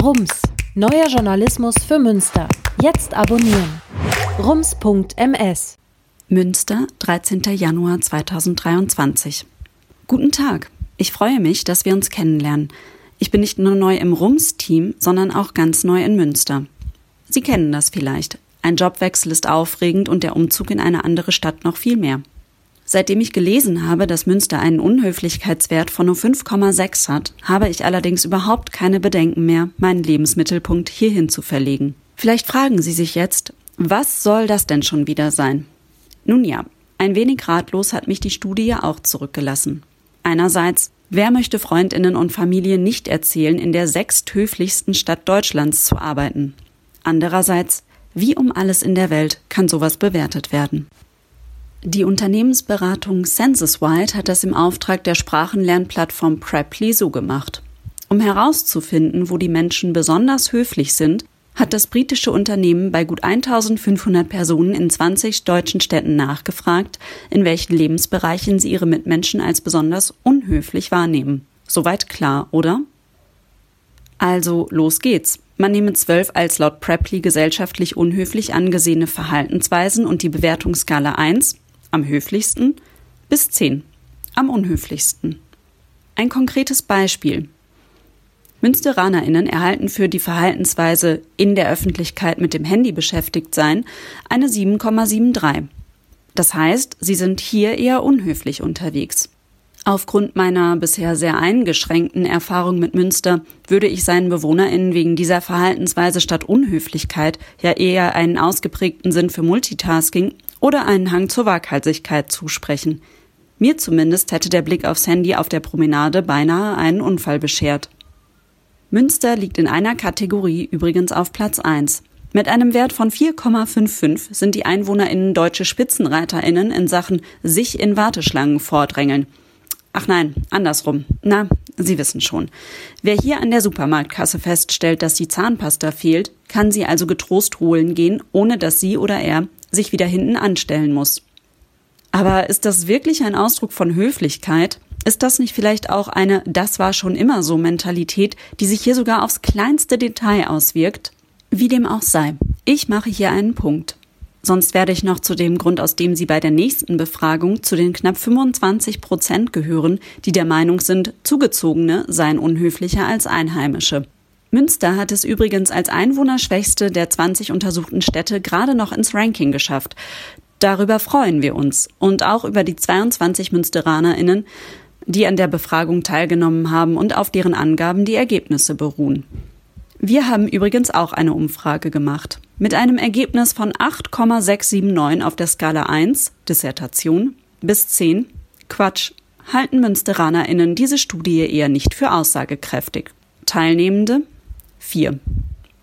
Rums, neuer Journalismus für Münster. Jetzt abonnieren. Rums.ms. Münster, 13. Januar 2023. Guten Tag. Ich freue mich, dass wir uns kennenlernen. Ich bin nicht nur neu im Rums-Team, sondern auch ganz neu in Münster. Sie kennen das vielleicht. Ein Jobwechsel ist aufregend und der Umzug in eine andere Stadt noch viel mehr. Seitdem ich gelesen habe, dass Münster einen Unhöflichkeitswert von nur 5,6 hat, habe ich allerdings überhaupt keine Bedenken mehr, meinen Lebensmittelpunkt hierhin zu verlegen. Vielleicht fragen Sie sich jetzt, was soll das denn schon wieder sein? Nun ja, ein wenig ratlos hat mich die Studie auch zurückgelassen. Einerseits, wer möchte Freundinnen und Familien nicht erzählen, in der sechsthöflichsten Stadt Deutschlands zu arbeiten? Andererseits, wie um alles in der Welt kann sowas bewertet werden? Die Unternehmensberatung SensusWide hat das im Auftrag der Sprachenlernplattform Preply so gemacht. Um herauszufinden, wo die Menschen besonders höflich sind, hat das britische Unternehmen bei gut 1500 Personen in 20 deutschen Städten nachgefragt, in welchen Lebensbereichen sie ihre Mitmenschen als besonders unhöflich wahrnehmen. Soweit klar, oder? Also, los geht's. Man nehme zwölf als laut Preply gesellschaftlich unhöflich angesehene Verhaltensweisen und die Bewertungsskala 1, am höflichsten, bis 10, am unhöflichsten. Ein konkretes Beispiel. MünsteranerInnen erhalten für die Verhaltensweise in der Öffentlichkeit mit dem Handy beschäftigt sein eine 7,73. Das heißt, sie sind hier eher unhöflich unterwegs. Aufgrund meiner bisher sehr eingeschränkten Erfahrung mit Münster würde ich seinen BewohnerInnen wegen dieser Verhaltensweise statt Unhöflichkeit ja eher einen ausgeprägten Sinn für Multitasking oder einen Hang zur Waghalsigkeit zusprechen. Mir zumindest hätte der Blick aufs Handy auf der Promenade beinahe einen Unfall beschert. Münster liegt in einer Kategorie übrigens auf Platz 1. Mit einem Wert von 4,55 sind die EinwohnerInnen deutsche SpitzenreiterInnen in Sachen sich in Warteschlangen vordrängeln. Ach nein, andersrum. Na, Sie wissen schon. Wer hier an der Supermarktkasse feststellt, dass die Zahnpasta fehlt, kann sie also getrost holen gehen, ohne dass sie oder er sich wieder hinten anstellen muss. Aber ist das wirklich ein Ausdruck von Höflichkeit? Ist das nicht vielleicht auch eine Das war schon immer so Mentalität, die sich hier sogar aufs kleinste Detail auswirkt? Wie dem auch sei, ich mache hier einen Punkt. Sonst werde ich noch zu dem Grund, aus dem Sie bei der nächsten Befragung zu den knapp 25 Prozent gehören, die der Meinung sind, Zugezogene seien unhöflicher als Einheimische. Münster hat es übrigens als einwohnerschwächste der 20 untersuchten Städte gerade noch ins Ranking geschafft. Darüber freuen wir uns und auch über die 22 Münsteranerinnen, die an der Befragung teilgenommen haben und auf deren Angaben die Ergebnisse beruhen. Wir haben übrigens auch eine Umfrage gemacht. Mit einem Ergebnis von 8,679 auf der Skala 1, Dissertation, bis 10, Quatsch, halten MünsteranerInnen diese Studie eher nicht für aussagekräftig. Teilnehmende 4.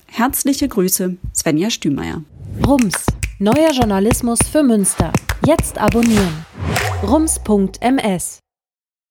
Herzliche Grüße, Svenja Stümeier. Rums, neuer Journalismus für Münster. Jetzt abonnieren. Rums.ms